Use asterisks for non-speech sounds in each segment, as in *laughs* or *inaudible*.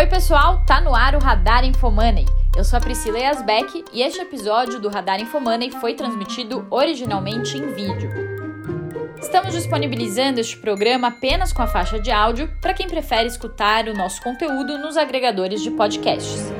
Oi, pessoal, tá no ar o Radar Infomoney. Eu sou a Priscila Yasbeck e este episódio do Radar Infomoney foi transmitido originalmente em vídeo. Estamos disponibilizando este programa apenas com a faixa de áudio para quem prefere escutar o nosso conteúdo nos agregadores de podcasts.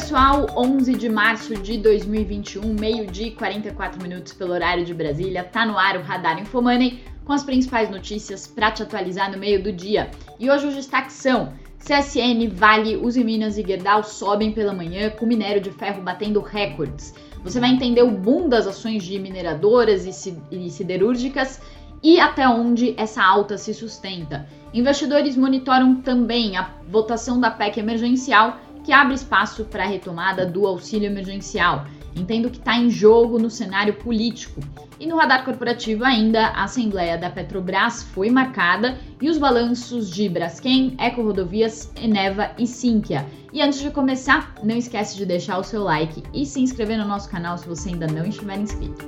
Pessoal, 11 de março de 2021, meio-dia e 44 minutos pelo horário de Brasília, tá no ar o Radar Infomoney com as principais notícias para te atualizar no meio do dia. E hoje os destaques são: CSN, Vale, Uzi Minas e Gerdau sobem pela manhã com minério de ferro batendo recordes. Você vai entender o boom das ações de mineradoras e siderúrgicas e até onde essa alta se sustenta. Investidores monitoram também a votação da PEC emergencial que abre espaço para a retomada do auxílio emergencial. Entendo que está em jogo no cenário político. E no radar corporativo ainda, a Assembleia da Petrobras foi marcada e os balanços de Braskem, Eco Rodovias, Eneva e Sinqia. E antes de começar, não esquece de deixar o seu like e se inscrever no nosso canal se você ainda não estiver inscrito.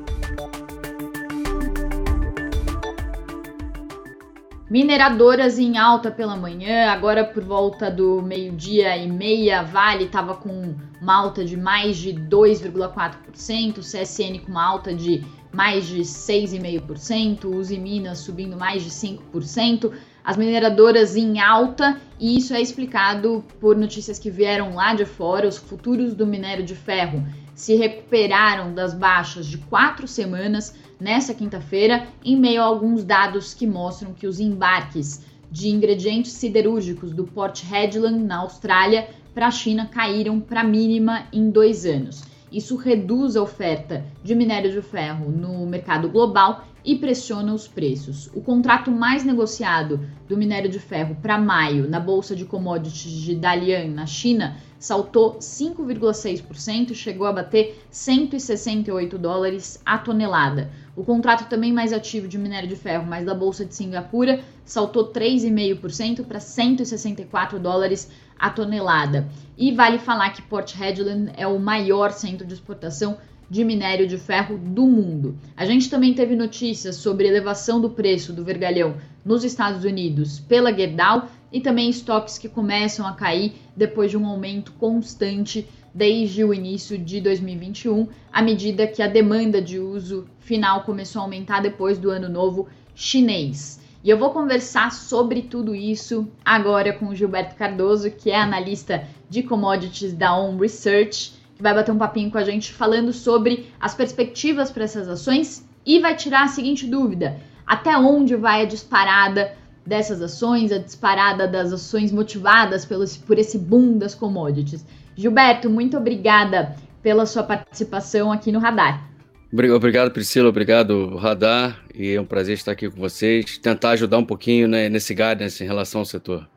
Mineradoras em alta pela manhã, agora por volta do meio-dia e meia, Vale estava com uma alta de mais de 2,4%, CSN com uma alta de mais de 6,5%, Uzi Minas subindo mais de 5%, as mineradoras em alta, e isso é explicado por notícias que vieram lá de fora, os futuros do minério de ferro se recuperaram das baixas de quatro semanas nessa quinta-feira, em meio a alguns dados que mostram que os embarques de ingredientes siderúrgicos do Port Hedland, na Austrália, para a China caíram para a mínima em dois anos. Isso reduz a oferta de minério de ferro no mercado global e pressiona os preços. O contrato mais negociado do minério de ferro para maio na bolsa de commodities de Dalian, na China, saltou 5,6% e chegou a bater 168 dólares a tonelada. O contrato também mais ativo de minério de ferro, mas da bolsa de Singapura, saltou 3,5% para 164 dólares a tonelada. E vale falar que Port Hedland é o maior centro de exportação de minério de ferro do mundo. A gente também teve notícias sobre elevação do preço do vergalhão nos Estados Unidos pela Gerdau e também estoques que começam a cair depois de um aumento constante desde o início de 2021, à medida que a demanda de uso final começou a aumentar depois do ano novo chinês. E eu vou conversar sobre tudo isso agora com o Gilberto Cardoso, que é analista de commodities da On Research, que vai bater um papinho com a gente falando sobre as perspectivas para essas ações e vai tirar a seguinte dúvida: até onde vai a disparada dessas ações, a disparada das ações motivadas pelo, por esse boom das commodities? Gilberto, muito obrigada pela sua participação aqui no Radar. Obrigado, Priscila. Obrigado, Radar. E é um prazer estar aqui com vocês. Tentar ajudar um pouquinho né, nesse guidance em relação ao setor.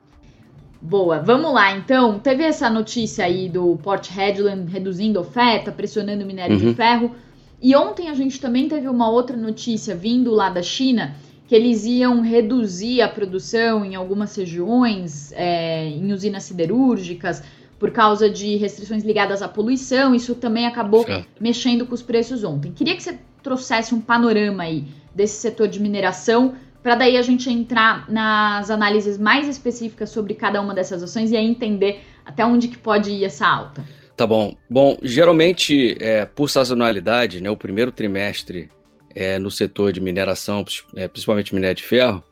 Boa, vamos lá então. Teve essa notícia aí do Port Hedland reduzindo oferta, pressionando o minério uhum. de ferro. E ontem a gente também teve uma outra notícia vindo lá da China que eles iam reduzir a produção em algumas regiões, é, em usinas siderúrgicas, por causa de restrições ligadas à poluição. Isso também acabou certo. mexendo com os preços ontem. Queria que você trouxesse um panorama aí desse setor de mineração, para daí a gente entrar nas análises mais específicas sobre cada uma dessas ações e aí entender até onde que pode ir essa alta. Tá bom. Bom, geralmente, é, por sazonalidade, né, o primeiro trimestre é, no setor de mineração, é, principalmente minério de ferro,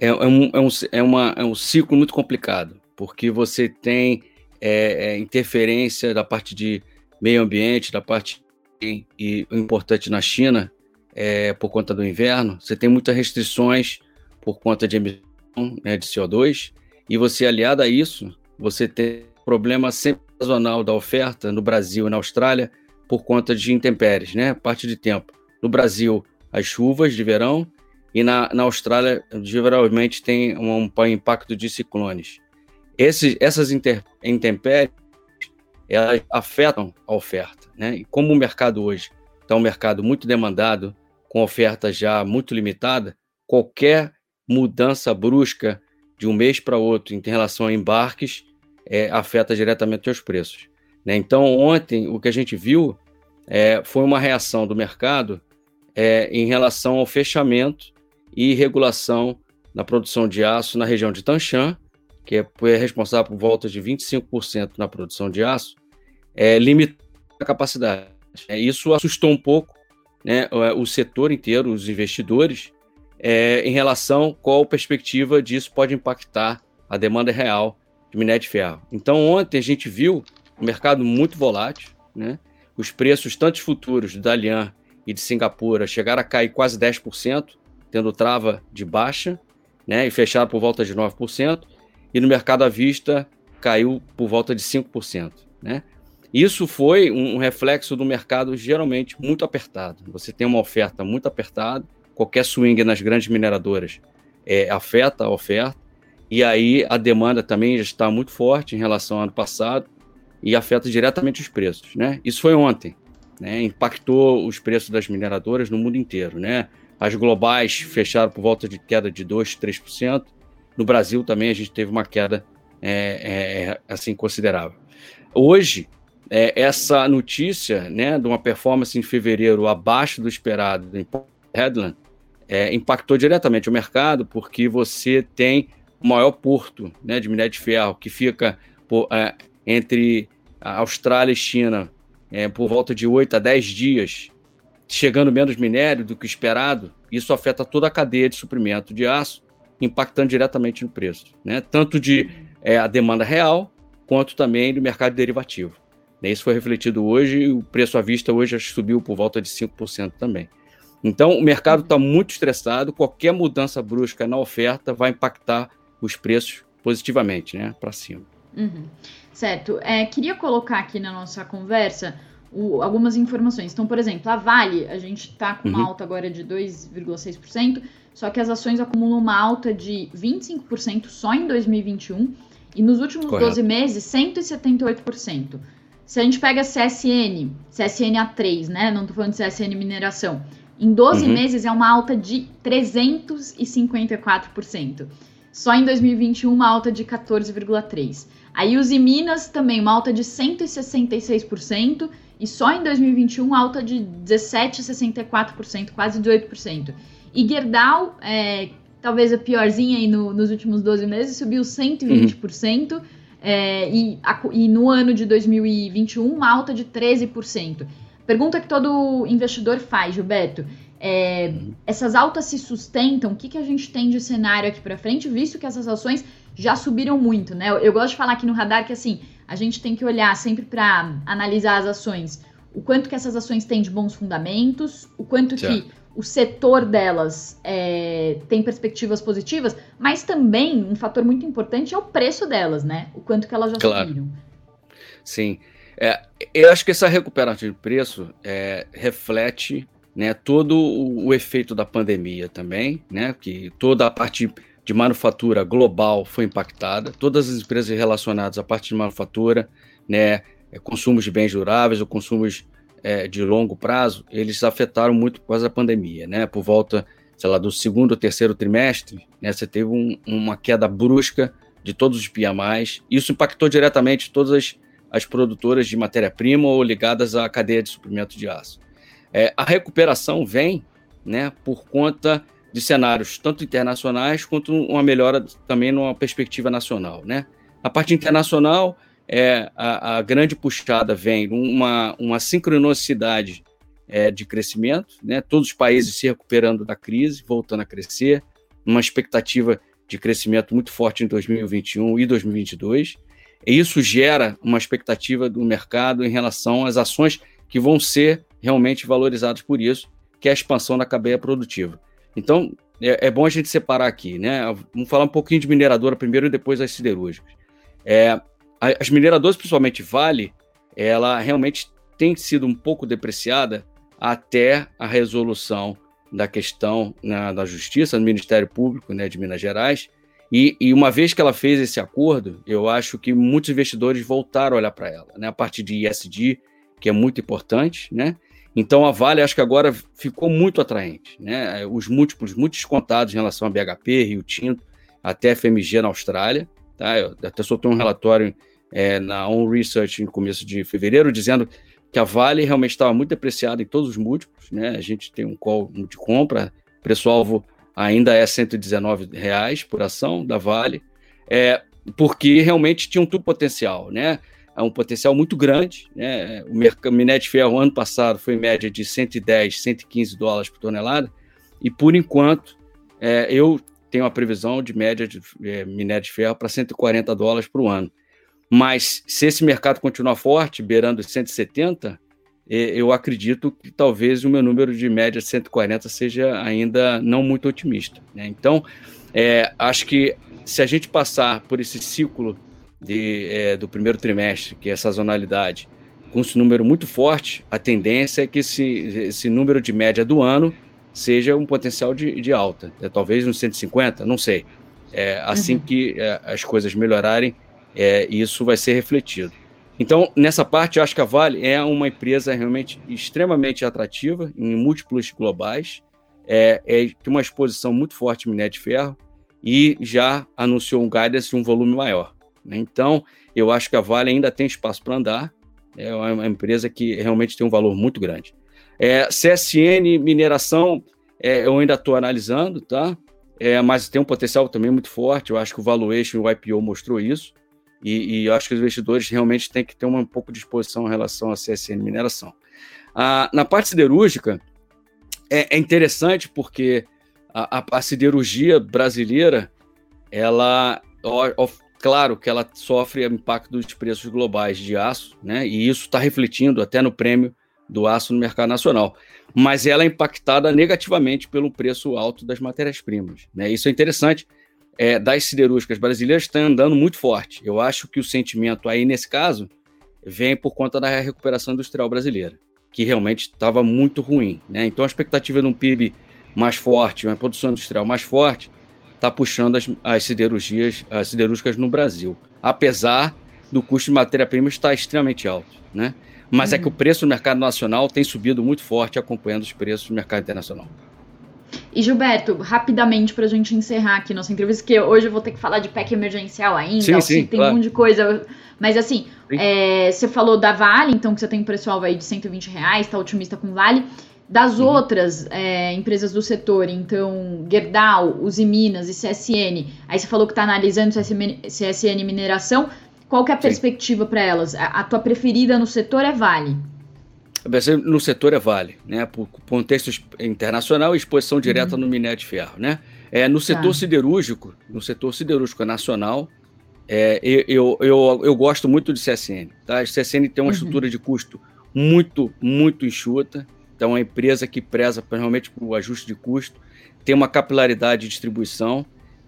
é, é, um, é, um, é, uma, é um ciclo muito complicado, porque você tem é, é, interferência da parte de meio ambiente, da parte e, e importante na China, é, por conta do inverno, você tem muitas restrições por conta de emissão né, de CO2, e você, aliado a isso, você tem problema sempre sazonal da oferta no Brasil e na Austrália por conta de intempéries, né? Parte de tempo. No Brasil, as chuvas de verão, e na, na Austrália, geralmente, tem um, um impacto de ciclones. Esse, essas inter, intempéries elas afetam a oferta. Né? E como o mercado hoje está um mercado muito demandado, com oferta já muito limitada, qualquer mudança brusca de um mês para outro em relação a embarques é, afeta diretamente os preços. Né? Então, ontem, o que a gente viu é, foi uma reação do mercado é, em relação ao fechamento e regulação da produção de aço na região de Tanchan, que é, é responsável por volta de 25% na produção de aço, é, a capacidade. É, isso assustou um pouco né, o setor inteiro, os investidores, é, em relação qual perspectiva disso pode impactar a demanda real de minério de ferro. Então, ontem a gente viu um mercado muito volátil, né? os preços, tanto futuros da Dalian e de Singapura, chegaram a cair quase 10%, tendo trava de baixa, né? e fecharam por volta de 9%, e no mercado à vista caiu por volta de 5%. Né? Isso foi um reflexo do mercado geralmente muito apertado. Você tem uma oferta muito apertada, qualquer swing nas grandes mineradoras é, afeta a oferta, e aí a demanda também já está muito forte em relação ao ano passado e afeta diretamente os preços. Né? Isso foi ontem, né? impactou os preços das mineradoras no mundo inteiro. Né? As globais fecharam por volta de queda de 2%, 3%. No Brasil também a gente teve uma queda é, é, assim considerável. Hoje, é, essa notícia né, de uma performance em fevereiro abaixo do esperado em Headland é, impactou diretamente o mercado, porque você tem o maior porto né, de minério de ferro que fica por, é, entre Austrália e China é, por volta de 8 a 10 dias, chegando menos minério do que esperado, isso afeta toda a cadeia de suprimento de aço, impactando diretamente no preço, né? tanto de é, a demanda real, quanto também do mercado derivativo. Isso foi refletido hoje e o preço à vista hoje subiu por volta de 5% também. Então, o mercado está muito estressado, qualquer mudança brusca na oferta vai impactar os preços positivamente, né, para cima. Uhum. Certo. É, queria colocar aqui na nossa conversa o, algumas informações. Então, por exemplo, a Vale, a gente está com uma uhum. alta agora de 2,6%, só que as ações acumulam uma alta de 25% só em 2021 e nos últimos Correto. 12 meses, 178%. Se a gente pega CSN, CSN A3, né? Não tô falando de CSN mineração. Em 12 uhum. meses é uma alta de 354%. Só em 2021 uma alta de 14,3%. Aí os Minas também uma alta de 166% e só em 2021 alta de 17,64%, quase 18%. E Gerdau, é, talvez a piorzinha aí no, nos últimos 12 meses, subiu 120%. Uhum é, e, a, e no ano de 2021 uma alta de 13%. Pergunta que todo investidor faz, Gilberto. É, essas altas se sustentam? O que, que a gente tem de cenário aqui para frente, visto que essas ações já subiram muito, né? Eu, eu, gosto de falar aqui no radar que assim a gente tem que olhar sempre para analisar as ações, o quanto que essas ações têm de bons fundamentos, o quanto que o setor delas é, tem perspectivas positivas, mas também um fator muito importante é o preço delas, né? O quanto que elas já claro. subiram. Sim. É, eu acho que essa recuperação de preço é, reflete né, todo o, o, efeito da pandemia também, né? Que toda a parte de manufatura global foi impactada, todas as empresas relacionadas à parte de manufatura, né, é, consumos de bens duráveis ou consumos é, de longo prazo, eles afetaram muito por causa da pandemia, né? Por volta, sei lá, do segundo ou terceiro trimestre, né? Você teve um, uma queda brusca de todos os PMIs. Isso impactou diretamente todas as, as produtoras de matéria-prima ou ligadas à cadeia de suprimento de aço. É, a recuperação vem, né? Por conta de cenários tanto internacionais quanto uma melhora também numa perspectiva nacional, né? A parte internacional, é, a, a, grande puxada vem uma, uma sincronicidade é, de crescimento, né? todos os países se recuperando da crise, voltando a crescer, uma expectativa de crescimento muito forte em 2021 e 2022. E isso gera uma expectativa do mercado em relação às ações que vão ser realmente valorizadas por isso, que é a expansão da cadeia produtiva. Então, é, é bom a gente separar aqui, né? Vamos falar um pouquinho de mineradora primeiro e depois das siderúrgicas. É, as mineradoras, principalmente Vale, ela realmente tem sido um pouco depreciada até a resolução da questão na, da Justiça, no Ministério Público né, de Minas Gerais. E, e, uma vez que ela fez esse acordo, eu acho que muitos investidores voltaram a olhar para ela, né, a partir de ISD, que é muito importante, né? Então a Vale acho que agora ficou muito atraente, né? Os múltiplos muito descontados em relação a BHP, Rio Tinto, até FMG na Austrália, tá? Eu até soltei um relatório é, na On Research no começo de fevereiro, dizendo que a Vale realmente estava muito depreciada em todos os múltiplos, né? A gente tem um call de compra, preço-alvo ainda é 119 reais por ação da Vale, é, porque realmente tinha um tudo potencial, né? É um potencial muito grande, né? O minério de ferro ano passado foi em média de 110, 115 dólares por tonelada, e por enquanto é, eu tenho a previsão de média de é, minério de ferro para 140 dólares por ano. Mas se esse mercado continuar forte, beirando 170, eu acredito que talvez o meu número de média de 140 seja ainda não muito otimista. Né? Então, é, acho que se a gente passar por esse ciclo de, é, do primeiro trimestre, que é a sazonalidade, com esse número muito forte, a tendência é que esse, esse número de média do ano seja um potencial de, de alta. É, talvez uns 150, não sei. É, assim uhum. que é, as coisas melhorarem, é, isso vai ser refletido. Então, nessa parte, eu acho que a Vale é uma empresa realmente extremamente atrativa em múltiplos globais, é, é, tem uma exposição muito forte em minério de ferro e já anunciou um guidance de um volume maior. Né? Então, eu acho que a Vale ainda tem espaço para andar, é uma empresa que realmente tem um valor muito grande. É, CSN Mineração, é, eu ainda estou analisando, tá? É, mas tem um potencial também muito forte, eu acho que o valuation, o IPO mostrou isso. E, e eu acho que os investidores realmente têm que ter um pouco de exposição em relação à CSN mineração. Ah, na parte siderúrgica, é, é interessante porque a, a, a, siderurgia brasileira, ela, claro que ela sofre impacto dos preços globais de aço, né? E isso está refletindo até no prêmio do aço no mercado nacional. Mas ela é impactada negativamente pelo preço alto das matérias-primas. Né? Isso é interessante é, das siderúrgicas brasileiras está andando muito forte. Eu acho que o sentimento aí, nesse caso, vem por conta da recuperação industrial brasileira, que realmente estava muito ruim. Né? Então, a expectativa de um PIB mais forte, uma produção industrial mais forte, está puxando as, as siderurgias, as siderúrgicas no Brasil, apesar do custo de matéria-prima estar extremamente alto. Né? Mas uhum. é que o preço no mercado nacional tem subido muito forte, acompanhando os preços no mercado internacional. E Gilberto, rapidamente para a gente encerrar aqui nossa entrevista, que hoje eu vou ter que falar de PEC emergencial ainda, sim, sim, tem claro. um monte de coisa. Mas assim, é, você falou da Vale, então que você tem um preço-alvo aí de 120 reais, tá otimista com Vale. Das uhum. outras é, empresas do setor, então Gerdau, Uzi Minas e CSN, aí você falou que está analisando CSN, CSN Mineração, qual que é a perspectiva para elas? A, a tua preferida no setor é Vale? no setor é Vale, né? Por contexto internacional e exposição direta uhum. no minério de ferro, né? É, no setor tá. siderúrgico, no setor siderúrgico nacional, é, eu, eu, eu gosto muito de CSN. Tá? A CSN tem uma uhum. estrutura de custo muito, muito enxuta. Então, uma empresa que preza realmente o ajuste de custo, tem uma capilaridade de distribuição,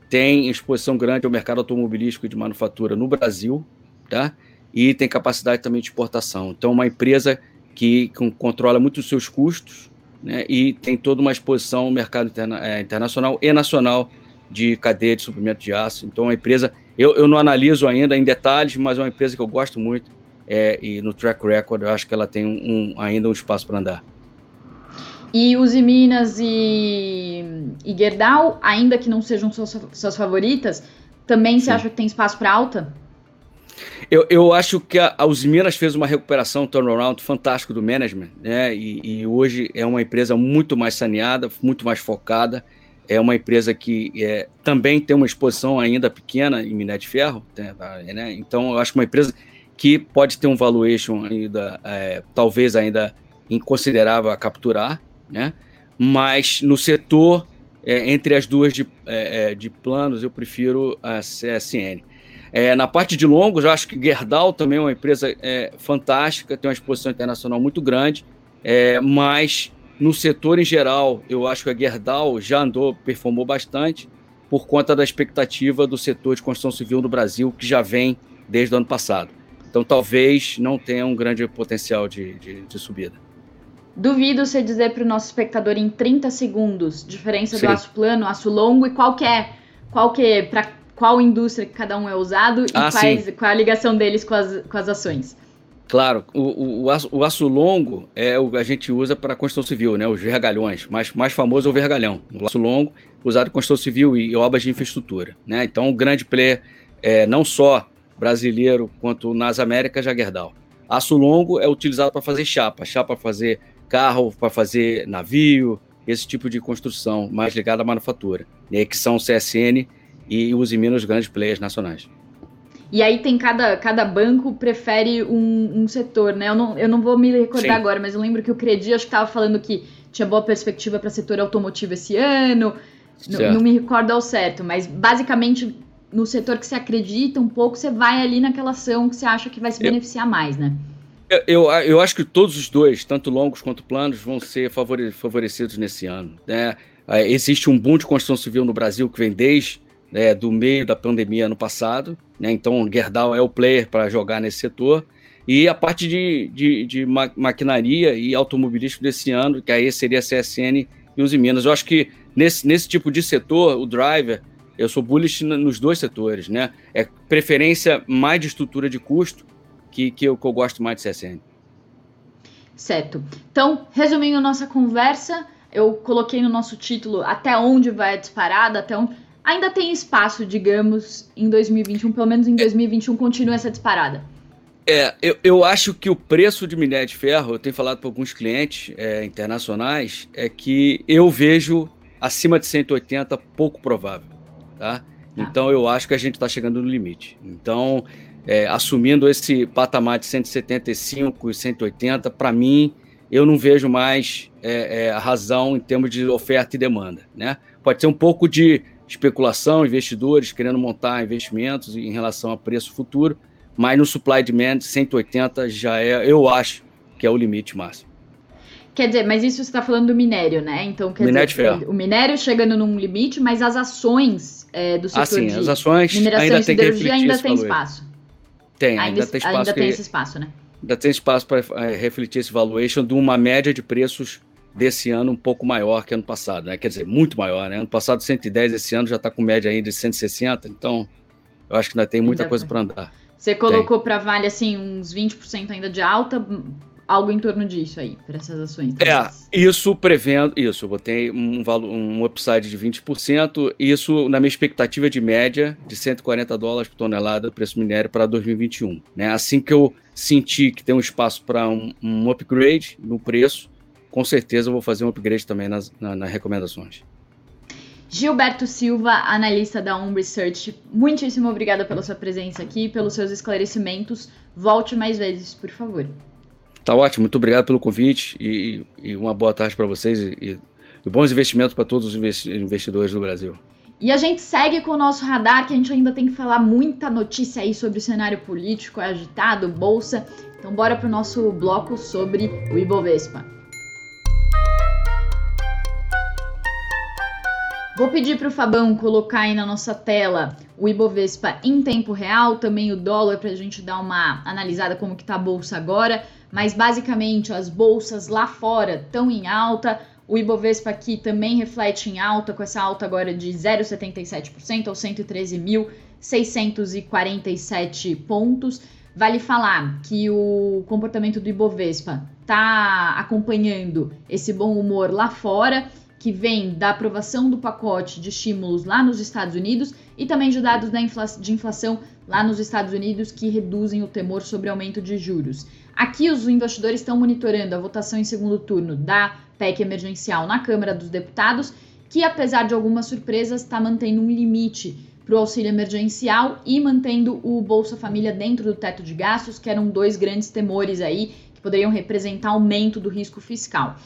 tem exposição grande ao mercado automobilístico e de manufatura no Brasil, tá? e tem capacidade também de exportação. Então, uma empresa que controla muito os seus custos né, e tem toda uma exposição no mercado interna, é, internacional e nacional de cadeia de suprimento de aço. Então, uma empresa, eu, eu não analiso ainda em detalhes, mas é uma empresa que eu gosto muito é, e no track record eu acho que ela tem um, um ainda um espaço para andar. E os Minas e, e Gerdau, ainda que não sejam suas, suas favoritas, também Sim. você acha que tem espaço para alta? Eu, eu acho que a, a Minas fez uma recuperação, um turnaround fantástico do management, né? E, e, hoje é uma empresa muito mais saneada, muito mais focada. É uma empresa que é, também tem uma exposição ainda pequena em minério de ferro, né? Então, eu acho que uma empresa que pode ter um valuation ainda, é, talvez ainda inconsiderável a capturar, né? Mas no setor, é, entre as duas de, é, é, de planos, eu prefiro a CSN. É, na parte de longos, eu acho que Gerdau também é uma empresa é, fantástica, tem uma exposição internacional muito grande, é, mas no setor em geral, eu acho que a Gerdau já andou, performou bastante por conta da expectativa do setor de construção civil no Brasil, que já vem desde o ano passado. Então, talvez não tenha um grande potencial de, de, de subida. Duvido você dizer para o nosso espectador em 30 segundos diferença Sim. do aço plano, aço longo e qual que é, qual que é, para qual indústria que cada um é usado e ah, quais, qual a ligação deles com as, com as ações. Claro, o, o, o, aço, o aço longo é o que a gente usa para construção civil, né? Os vergalhões. Mais, mais famoso é o vergalhão. O aço longo, usado em construção civil e obras de infraestrutura. Né? Então, o grande player é não só brasileiro quanto nas Américas já Gerdau. Aço longo é utilizado para fazer chapa, chapa para fazer carro, para fazer navio, esse tipo de construção mais ligada à manufatura, né, que são CSN e os os grandes players nacionais. E aí tem cada, cada banco prefere um, um setor, né? Eu não, eu não vou me recordar Sim. agora, mas eu lembro que o Credi acho que estava falando que tinha boa perspectiva para setor automotivo esse ano. Não me recordo ao certo, mas basicamente no setor que você acredita um pouco, você vai ali naquela ação que você acha que vai se beneficiar eu, mais, né? Eu, eu, acho que todos os dois, tanto longos quanto planos, vão ser favorecidos nesse ano. Né? É, existe um boom de construção civil no Brasil que vem desde né, do meio da pandemia ano passado, né? então Gerdau é o player para jogar nesse setor. E a parte de, de, de maquinaria e automobilístico desse ano, que aí seria a CSN e os Minas. Eu acho que nesse, nesse tipo de setor, o driver eu sou bullish nos dois setores, né? É preferência mais de estrutura de custo que, que, eu, que eu gosto mais de CSN. Certo. Então, resumindo nossa conversa, eu coloquei no nosso título até onde vai a disparada, até onde. Ainda tem espaço, digamos, em 2021, pelo menos em 2021 continua essa disparada. É, eu, eu acho que o preço de minério de ferro, eu tenho falado para alguns clientes é, internacionais, é que eu vejo acima de 180 pouco provável tá? tá? Então eu acho que a gente está chegando no limite. Então, é, assumindo esse patamar de 175 e 180, para mim, eu não vejo mais é, é, razão em termos de oferta e demanda. Né? Pode ser um pouco de especulação, investidores querendo montar investimentos em relação a preço futuro, mas no supply demand 180 já é, eu acho que é o limite máximo. Quer dizer, mas isso você está falando do minério, né? Então, quer minério dizer, o minério chegando num limite, mas as ações é, do setor ah, sim, de as ações mineração ainda e siderurgia ainda tem espaço. Tem, ainda, ainda tem espaço. Ainda tem esse espaço, né? Ainda tem espaço para é, refletir esse valuation de uma média de preços desse ano um pouco maior que ano passado, né? Quer dizer, muito maior, né? Ano passado 110, esse ano já está com média aí de 160, então eu acho que ainda tem muita ainda coisa para andar. Você colocou para Vale assim uns 20% ainda de alta, algo em torno disso aí, para essas ações. Talvez. É, isso prevendo, isso, eu botei um, valor, um upside de 20%, isso na minha expectativa de média de 140 dólares por tonelada do preço minério para 2021. Né? Assim que eu sentir que tem um espaço para um, um, upgrade no preço, com certeza eu vou fazer um upgrade também nas, na, nas recomendações. Gilberto Silva, analista da Um Research, muitíssimo obrigada pela sua presença aqui, pelos seus esclarecimentos. Volte mais vezes, por favor. Tá ótimo, muito obrigado pelo convite e, e uma boa tarde para vocês e, e, bons investimentos para todos os investidores do Brasil. E a gente segue com o nosso radar, que a gente ainda tem que falar muita notícia aí sobre o cenário político agitado, bolsa. Então bora para o nosso bloco sobre o Ibovespa. Vou pedir para o Fabão colocar aí na nossa tela o Ibovespa em tempo real, também o dólar para a gente dar uma analisada como que tá a bolsa agora mas basicamente as bolsas lá fora estão em alta. O Ibovespa aqui também reflete em alta, com essa alta agora de 0,77% aos 113.647 pontos. Vale falar que o comportamento do Ibovespa está acompanhando esse bom humor lá fora, que vem da aprovação do pacote de estímulos lá nos Estados Unidos e também de dados de inflação lá nos Estados Unidos que reduzem o temor sobre aumento de juros. Aqui os investidores estão monitorando a votação em segundo turno da PEC emergencial na Câmara dos Deputados, que apesar de algumas surpresas está mantendo um limite para o auxílio emergencial e mantendo o Bolsa Família dentro do teto de gastos, que eram dois grandes temores aí que poderiam representar aumento do risco fiscal.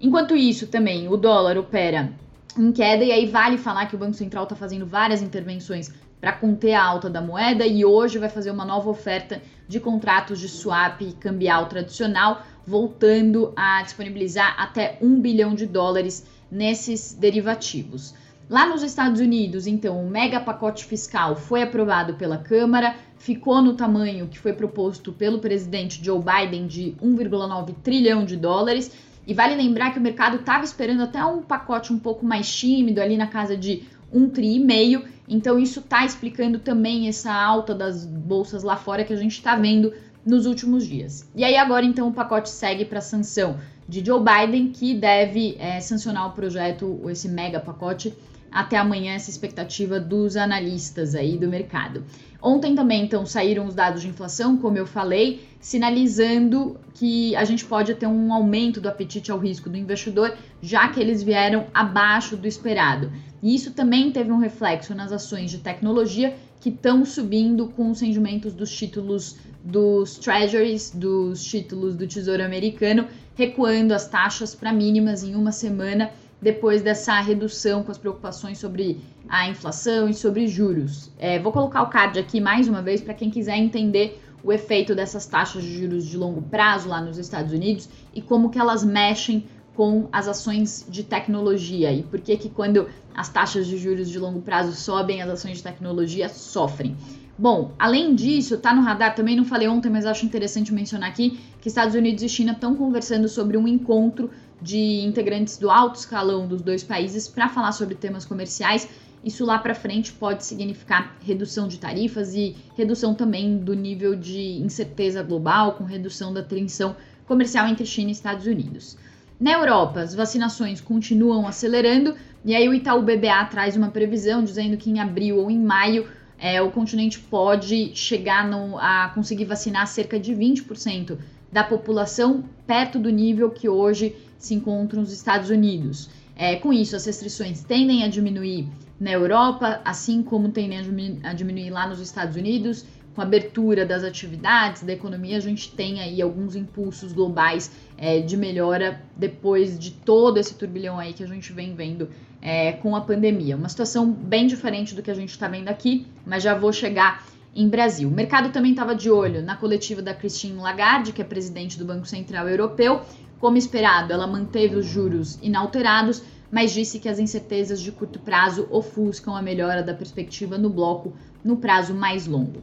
Enquanto isso, também o dólar opera em queda e aí vale falar que o Banco Central está fazendo várias intervenções para conter a alta da moeda e hoje vai fazer uma nova oferta de contratos de swap cambial tradicional, voltando a disponibilizar até um bilhão de dólares nesses derivativos. Lá nos Estados Unidos, então, o mega pacote fiscal foi aprovado pela Câmara, ficou no tamanho que foi proposto pelo presidente Joe Biden de 1,9 trilhão de dólares. E vale lembrar que o mercado estava esperando até um pacote um pouco mais tímido, ali na casa de um tri e meio. Então isso está explicando também essa alta das bolsas lá fora que a gente está vendo nos últimos dias. E aí agora então o pacote segue para sanção de Joe Biden, que deve é, sancionar o projeto, esse mega pacote, até amanhã essa expectativa dos analistas aí do mercado. Ontem também, então, saíram os dados de inflação, como eu falei, sinalizando que a gente pode ter um aumento do apetite ao risco do investidor, já que eles vieram abaixo do esperado. E isso também teve um reflexo nas ações de tecnologia que estão subindo com os rendimentos dos títulos dos treasuries, dos títulos do Tesouro Americano, recuando as taxas para mínimas em uma semana depois dessa redução com as preocupações sobre a inflação e sobre juros. É, vou colocar o card aqui mais uma vez para quem quiser entender o efeito dessas taxas de juros de longo prazo lá nos Estados Unidos e como que elas mexem com as ações de tecnologia e por que que quando as taxas de juros de longo prazo sobem, as ações de tecnologia sofrem. Bom, além disso, tá no radar, também não falei ontem, mas acho interessante mencionar aqui que Estados Unidos e China estão conversando sobre um encontro de integrantes do alto escalão dos dois países para falar sobre temas comerciais. Isso lá para frente pode significar redução de tarifas e redução também do nível de incerteza global, com redução da tensão comercial entre China e Estados Unidos. Na Europa, as vacinações continuam acelerando e aí o Itaú BBA traz uma previsão dizendo que em abril ou em maio é, o continente pode chegar no, a conseguir vacinar cerca de 20% da população perto do nível que hoje se encontram os Estados Unidos. É, com isso, as restrições tendem a diminuir na Europa, assim como tendem a diminuir lá nos Estados Unidos. Com a abertura das atividades, da economia, a gente tem aí alguns impulsos globais é, de melhora depois de todo esse turbilhão aí que a gente vem vendo é, com a pandemia. Uma situação bem diferente do que a gente está vendo aqui, mas já vou chegar em Brasil. O mercado também estava de olho na coletiva da Christine Lagarde, que é presidente do Banco Central Europeu, como esperado, ela manteve os juros inalterados, mas disse que as incertezas de curto prazo ofuscam a melhora da perspectiva no bloco no prazo mais longo.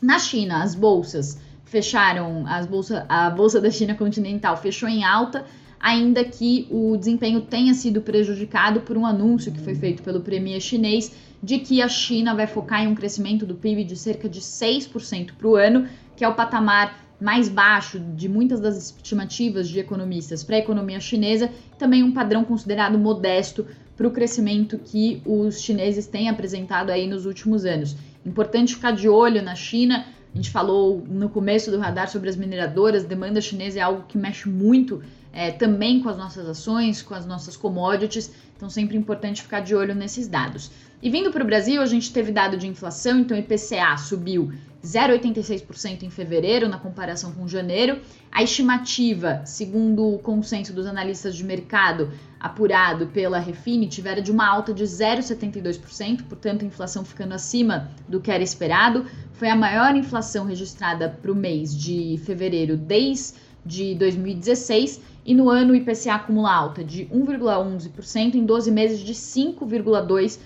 Na China, as bolsas fecharam, as bolsa, a bolsa da China continental fechou em alta, ainda que o desempenho tenha sido prejudicado por um anúncio que foi feito pelo premier chinês de que a China vai focar em um crescimento do PIB de cerca de 6% para o ano, que é o patamar mais baixo de muitas das estimativas de economistas para a economia chinesa, também um padrão considerado modesto para o crescimento que os chineses têm apresentado aí nos últimos anos. Importante ficar de olho na China. A gente falou no começo do radar sobre as mineradoras, demanda chinesa é algo que mexe muito é, também com as nossas ações, com as nossas commodities, então sempre importante ficar de olho nesses dados. E vindo para o Brasil, a gente teve dado de inflação, então o IPCA subiu 0,86% em fevereiro, na comparação com janeiro. A estimativa, segundo o consenso dos analistas de mercado apurado pela Refinitiv, era de uma alta de 0,72%, portanto, a inflação ficando acima do que era esperado. Foi a maior inflação registrada para o mês de fevereiro desde 2016. E no ano o IPCA acumula alta de 1,11%, em 12 meses de 5,2%.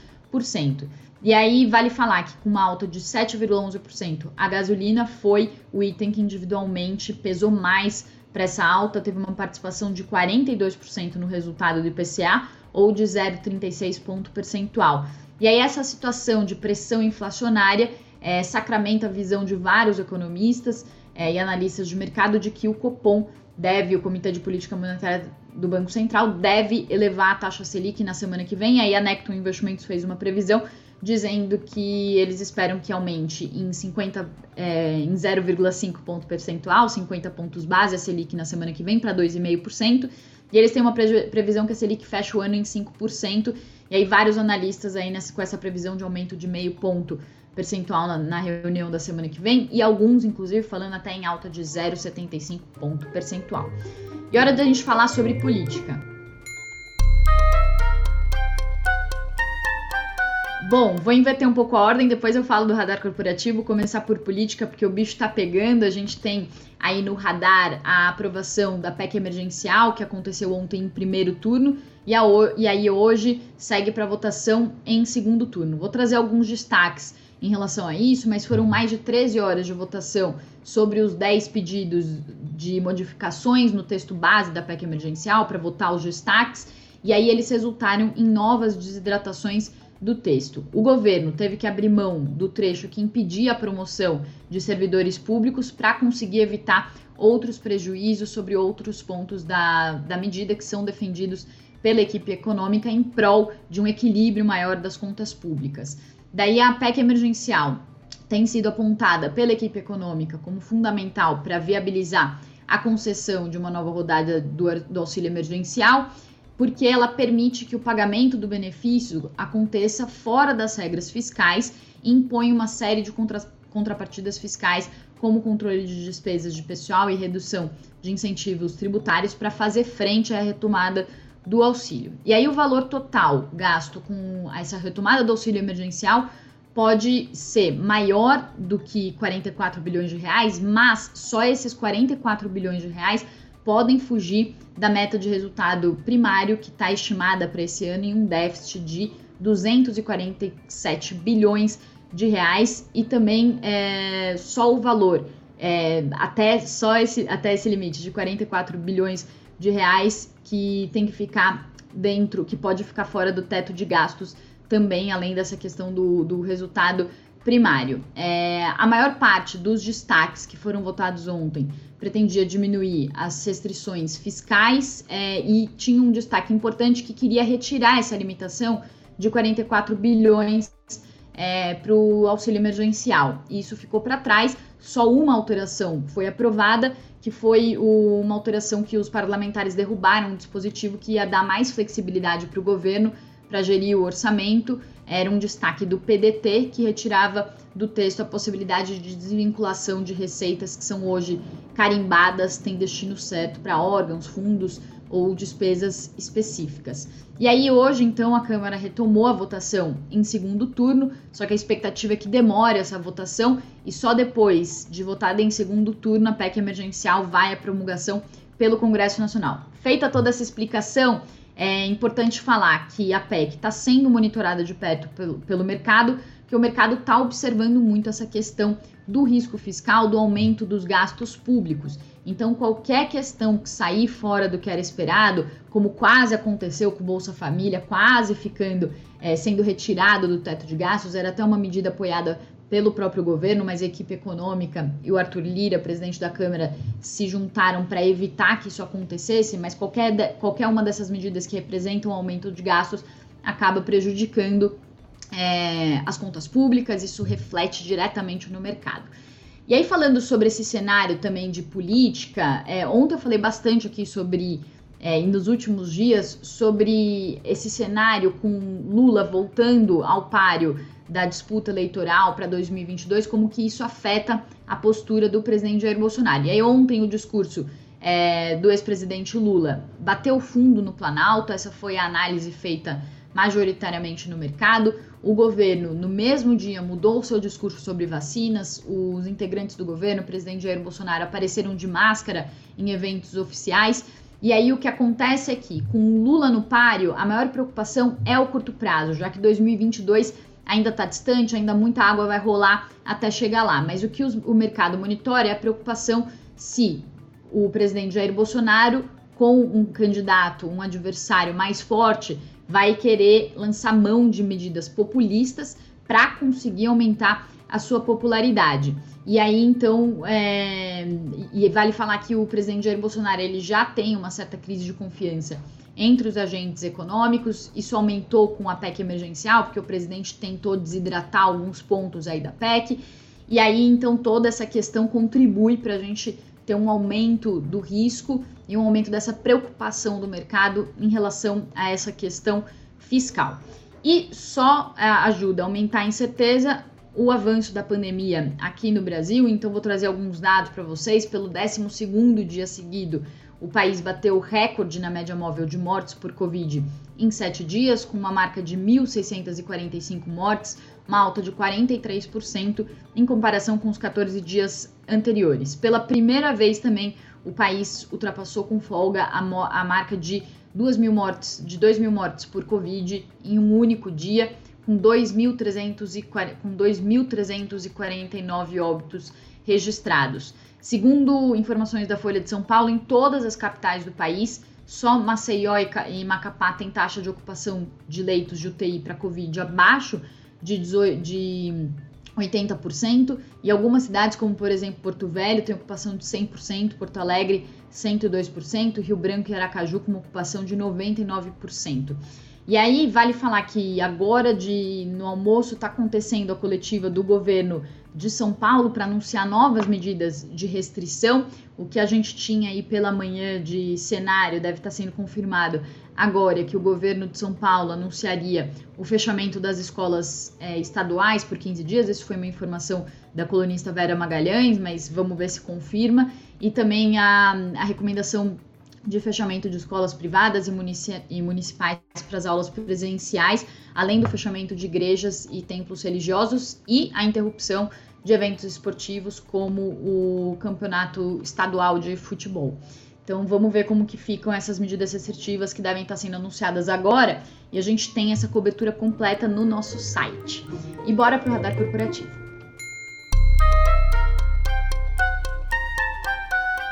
E aí vale falar que com uma alta de 7,11%, a gasolina foi o item que individualmente pesou mais para essa alta, teve uma participação de 42% no resultado do IPCA ou de 0,36 ponto percentual. E aí essa situação de pressão inflacionária é, sacramenta a visão de vários economistas é, e analistas de mercado de que o Copom deve, o Comitê de Política Monetária do Banco Central, deve elevar a taxa Selic na semana que vem. Aí a Necton Investimentos fez uma previsão dizendo que eles esperam que aumente em 50 é, em 0,5 ponto percentual, 50 pontos base a Selic na semana que vem para 2,5%. E eles têm uma previsão que a Selic fecha o ano em 5%. E aí vários analistas aí nessa, com essa previsão de aumento de meio ponto percentual na, na, reunião da semana que vem e alguns, inclusive, falando até em alta de 0,75 ponto percentual. E hora da gente falar sobre política. Bom, vou inverter um pouco a ordem, depois eu falo do radar corporativo, começar por política, porque o bicho tá pegando. A gente tem aí no radar a aprovação da PEC emergencial, que aconteceu ontem em primeiro turno, e, a, e aí hoje segue para votação em segundo turno. Vou trazer alguns destaques em relação a isso, mas foram mais de 13 horas de votação sobre os 10 pedidos de modificações no texto base da PEC emergencial para votar os destaques, e aí eles resultaram em novas desidratações do texto. O governo teve que abrir mão do trecho que impedia a promoção de servidores públicos para conseguir evitar outros prejuízos sobre outros pontos da, da medida que são defendidos pela equipe econômica em prol de um equilíbrio maior das contas públicas. Daí a PEC emergencial tem sido apontada pela equipe econômica como fundamental para viabilizar a concessão de uma nova rodada do, do auxílio emergencial, porque ela permite que o pagamento do benefício aconteça fora das regras fiscais e impõe uma série de contra, contrapartidas fiscais, como controle de despesas de pessoal e redução de incentivos tributários para fazer frente à retomada do auxílio. E aí o valor total gasto com essa retomada do auxílio emergencial pode ser maior do que 44 bilhões de reais, mas só esses 44 bilhões de reais podem fugir da meta de resultado primário que está estimada para esse ano em um déficit de 247 bilhões de reais e também é, só o valor é, até só esse até esse limite de 44 bilhões de reais que tem que ficar dentro, que pode ficar fora do teto de gastos também, além dessa questão do, do resultado primário. É, a maior parte dos destaques que foram votados ontem pretendia diminuir as restrições fiscais é, e tinha um destaque importante que queria retirar essa limitação de 44 bilhões é, para o auxílio emergencial. Isso ficou para trás. Só uma alteração foi aprovada, que foi o, uma alteração que os parlamentares derrubaram um dispositivo que ia dar mais flexibilidade para o governo para gerir o orçamento. Era um destaque do PDT que retirava do texto a possibilidade de desvinculação de receitas que são hoje carimbadas, têm destino certo para órgãos, fundos ou despesas específicas. E aí hoje então a Câmara retomou a votação em segundo turno, só que a expectativa é que demore essa votação e só depois de votada em segundo turno a PEC emergencial vai à promulgação pelo Congresso Nacional. Feita toda essa explicação, é importante falar que a PEC está sendo monitorada de perto pelo, pelo mercado, que o mercado está observando muito essa questão do risco fiscal, do aumento dos gastos públicos. Então, qualquer questão que sair fora do que era esperado, como quase aconteceu com o Bolsa Família, quase ficando é, sendo retirado do teto de gastos, era até uma medida apoiada pelo próprio governo, mas a equipe econômica e o Arthur Lira, presidente da Câmara, se juntaram para evitar que isso acontecesse, mas qualquer, qualquer uma dessas medidas que representam um aumento de gastos acaba prejudicando é, as contas públicas, isso reflete diretamente no mercado. E aí, falando sobre esse cenário também de política, é, ontem eu falei bastante aqui sobre, é, nos últimos dias, sobre esse cenário com Lula voltando ao páreo da disputa eleitoral para 2022, como que isso afeta a postura do presidente Jair Bolsonaro. E aí ontem o discurso é, do ex-presidente Lula bateu fundo no Planalto, essa foi a análise feita majoritariamente no mercado. O governo, no mesmo dia, mudou seu discurso sobre vacinas. Os integrantes do governo, o presidente Jair Bolsonaro, apareceram de máscara em eventos oficiais. E aí o que acontece é que, com Lula no páreo, a maior preocupação é o curto prazo, já que 2022 ainda está distante, ainda muita água vai rolar até chegar lá. Mas o que os, o mercado monitora é a preocupação se o presidente Jair Bolsonaro, com um candidato, um adversário mais forte, vai querer lançar mão de medidas populistas para conseguir aumentar a sua popularidade. E aí, então, é... e vale falar que o presidente Jair Bolsonaro ele já tem uma certa crise de confiança entre os agentes econômicos. Isso aumentou com a PEC emergencial, porque o presidente tentou desidratar alguns pontos aí da PEC. E aí, então, toda essa questão contribui para a gente ter um aumento do risco e um aumento dessa preocupação do mercado em relação a essa questão fiscal. E só é, ajuda a aumentar a incerteza o avanço da pandemia aqui no Brasil. Então, vou trazer alguns dados para vocês. Pelo 12 dia seguido, o país bateu o recorde na média móvel de mortes por Covid em sete dias, com uma marca de 1.645 mortes, uma alta de 43% em comparação com os 14 dias anteriores. Pela primeira vez também, o país ultrapassou com folga a, a marca de 2 mil mortes, de 2 mil mortes por Covid em um único dia, com 2.349 óbitos registrados. Segundo informações da Folha de São Paulo, em todas as capitais do país, só Maceió e Macapá têm taxa de ocupação de leitos de UTI para Covid abaixo de, 18, de 80%, e algumas cidades, como por exemplo Porto Velho, tem ocupação de 100%, Porto Alegre 102%, Rio Branco e Aracaju com uma ocupação de 99%. E aí vale falar que agora de no almoço está acontecendo a coletiva do governo de São Paulo para anunciar novas medidas de restrição. O que a gente tinha aí pela manhã de cenário deve estar tá sendo confirmado agora que o governo de São Paulo anunciaria o fechamento das escolas é, estaduais por 15 dias. Isso foi uma informação da colunista Vera Magalhães, mas vamos ver se confirma. E também a, a recomendação de fechamento de escolas privadas e, munici e municipais para as aulas presenciais, além do fechamento de igrejas e templos religiosos e a interrupção de eventos esportivos como o campeonato estadual de futebol. Então vamos ver como que ficam essas medidas restritivas que devem estar sendo anunciadas agora e a gente tem essa cobertura completa no nosso site. E bora para o radar corporativo.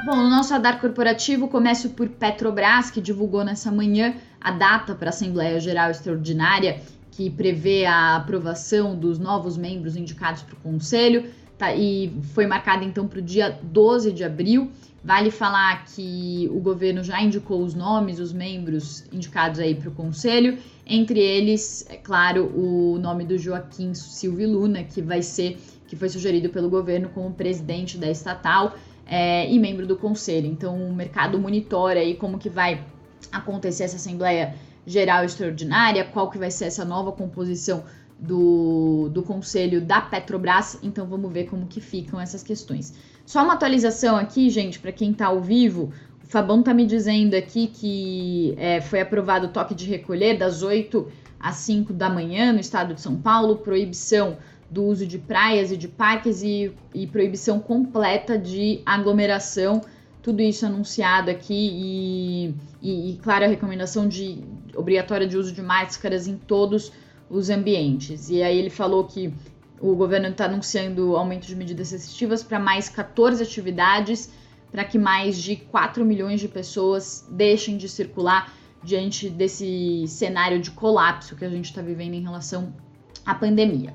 Bom, no nosso radar corporativo, começo por Petrobras, que divulgou nessa manhã a data para a Assembleia Geral Extraordinária, que prevê a aprovação dos novos membros indicados para o Conselho, tá, e foi marcada então para o dia 12 de abril. Vale falar que o governo já indicou os nomes, os membros indicados aí para o Conselho, entre eles, é claro, o nome do Joaquim Silvio Luna, que vai ser, que foi sugerido pelo governo como presidente da estatal é, e membro do conselho. Então o mercado monitora aí como que vai acontecer essa Assembleia Geral Extraordinária, qual que vai ser essa nova composição do, do conselho da Petrobras. Então vamos ver como que ficam essas questões. Só uma atualização aqui, gente, para quem está ao vivo. O Fabão tá me dizendo aqui que é, foi aprovado o toque de recolher das 8 às 5 da manhã no estado de São Paulo, proibição do uso de praias e de parques e, e proibição completa de aglomeração. Tudo isso anunciado aqui e, e, e, claro, a recomendação de obrigatória de uso de máscaras em todos os ambientes. E aí ele falou que o governo está anunciando aumento de medidas restritivas para mais 14 atividades, para que mais de 4 milhões de pessoas deixem de circular diante desse cenário de colapso que a gente está vivendo em relação à pandemia.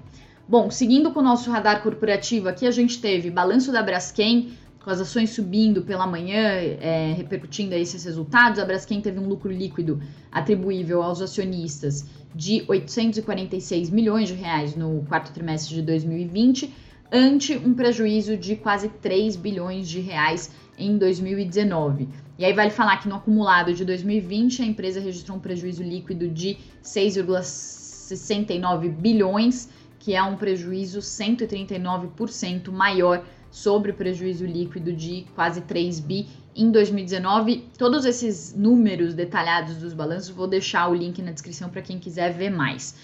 Bom, seguindo com o nosso radar corporativo aqui, a gente teve balanço da Braskem, com as ações subindo pela manhã, é, repercutindo esses resultados. A Braskem teve um lucro líquido atribuível aos acionistas de 846 milhões de reais no quarto trimestre de 2020, ante um prejuízo de quase 3 bilhões de reais em 2019. E aí vale falar que no acumulado de 2020 a empresa registrou um prejuízo líquido de 6,69 bilhões que é um prejuízo 139% maior sobre o prejuízo líquido de quase 3 bi em 2019. Todos esses números detalhados dos balanços, vou deixar o link na descrição para quem quiser ver mais.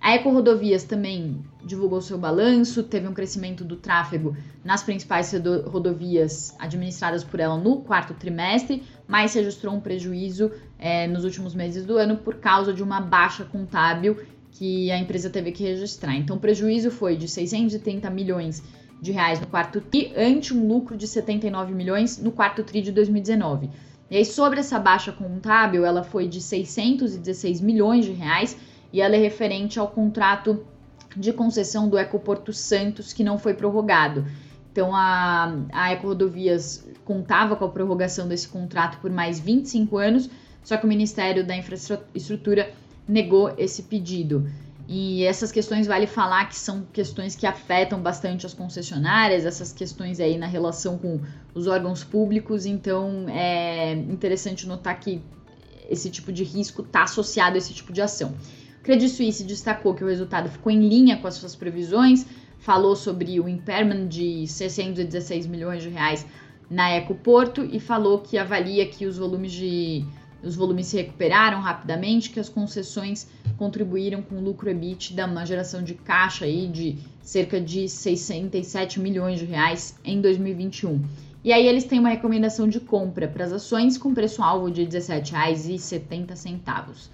A Eco Rodovias também divulgou seu balanço, teve um crescimento do tráfego nas principais rodovias administradas por ela no quarto trimestre, mas registrou um prejuízo é, nos últimos meses do ano por causa de uma baixa contábil que a empresa teve que registrar. Então, o prejuízo foi de 630 milhões de reais no quarto TRI, ante um lucro de 79 milhões no quarto TRI de 2019. E aí, sobre essa baixa contábil, ela foi de 616 milhões de reais e ela é referente ao contrato de concessão do Ecoporto Santos, que não foi prorrogado. Então, a, a Eco Rodovias contava com a prorrogação desse contrato por mais 25 anos, só que o Ministério da Infraestrutura negou esse pedido. E essas questões vale falar que são questões que afetam bastante as concessionárias, essas questões aí na relação com os órgãos públicos, então é interessante notar que esse tipo de risco está associado a esse tipo de ação. O Credit Suisse destacou que o resultado ficou em linha com as suas previsões, falou sobre o impairment de 616 milhões de reais na Ecoporto e falou que avalia que os volumes de os volumes se recuperaram rapidamente, que as concessões contribuíram com lucro EBITDA, uma geração de caixa aí de cerca de 67 milhões de reais em 2021. E aí eles têm uma recomendação de compra para as ações com preço-alvo de R$ 17,70.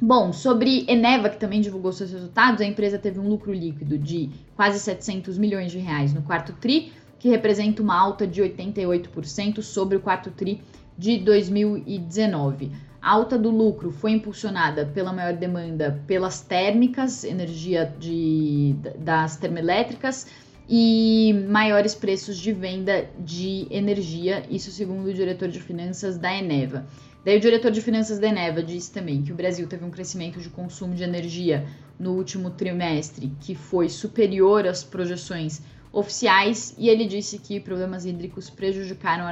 Bom, sobre Eneva, que também divulgou seus resultados, a empresa teve um lucro líquido de quase 700 milhões de reais no quarto TRI, que representa uma alta de 88% sobre o quarto TRI de 2019. A alta do lucro foi impulsionada pela maior demanda pelas térmicas, energia de, das termoelétricas e maiores preços de venda de energia, isso segundo o diretor de finanças da Eneva. Daí o diretor de finanças da Eneva disse também que o Brasil teve um crescimento de consumo de energia no último trimestre que foi superior às projeções oficiais e ele disse que problemas hídricos prejudicaram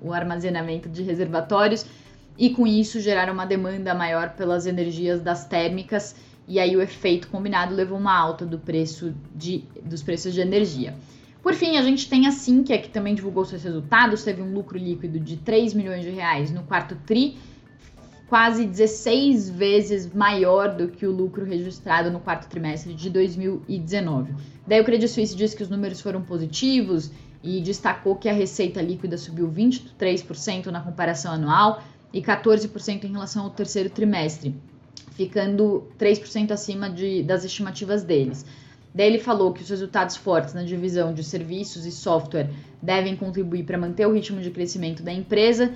o armazenamento de reservatórios e com isso geraram uma demanda maior pelas energias das térmicas e aí o efeito combinado levou uma alta do preço de, dos preços de energia. Por fim, a gente tem a Sinqia, que também divulgou seus resultados, teve um lucro líquido de 3 milhões de reais no quarto TRI, quase 16 vezes maior do que o lucro registrado no quarto trimestre de 2019. Daí o Credit Suisse disse que os números foram positivos e destacou que a receita líquida subiu 23% na comparação anual e 14% em relação ao terceiro trimestre, ficando 3% acima de, das estimativas deles. Daí ele falou que os resultados fortes na divisão de serviços e software devem contribuir para manter o ritmo de crescimento da empresa,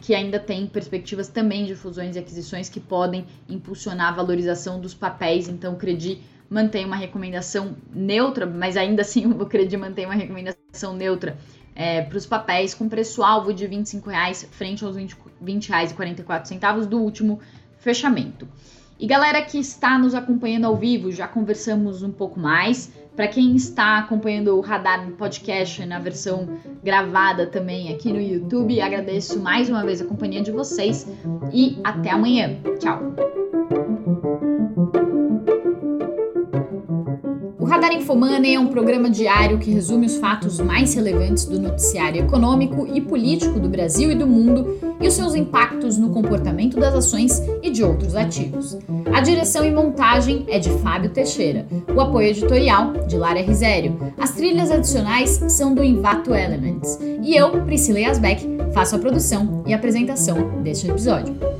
que ainda tem perspectivas também de fusões e aquisições que podem impulsionar a valorização dos papéis. Então, o Credi mantém uma recomendação neutra, mas ainda assim *laughs* o Credi mantém uma recomendação neutra é, para os papéis com preço-alvo de R$ 25,00 frente aos R$ 20,44 do último fechamento. E galera que está nos acompanhando ao vivo, já conversamos um pouco mais. Para quem está acompanhando o Radar no podcast na versão gravada também aqui no YouTube, agradeço mais uma vez a companhia de vocês e até amanhã. Tchau. Infomoney é um programa diário que resume os fatos mais relevantes do noticiário econômico e político do Brasil e do mundo e os seus impactos no comportamento das ações e de outros ativos. A direção e montagem é de Fábio Teixeira, o apoio editorial de Lara Risério. As trilhas adicionais são do Invato Elements e eu, Priscila Yasbeck, faço a produção e apresentação deste episódio.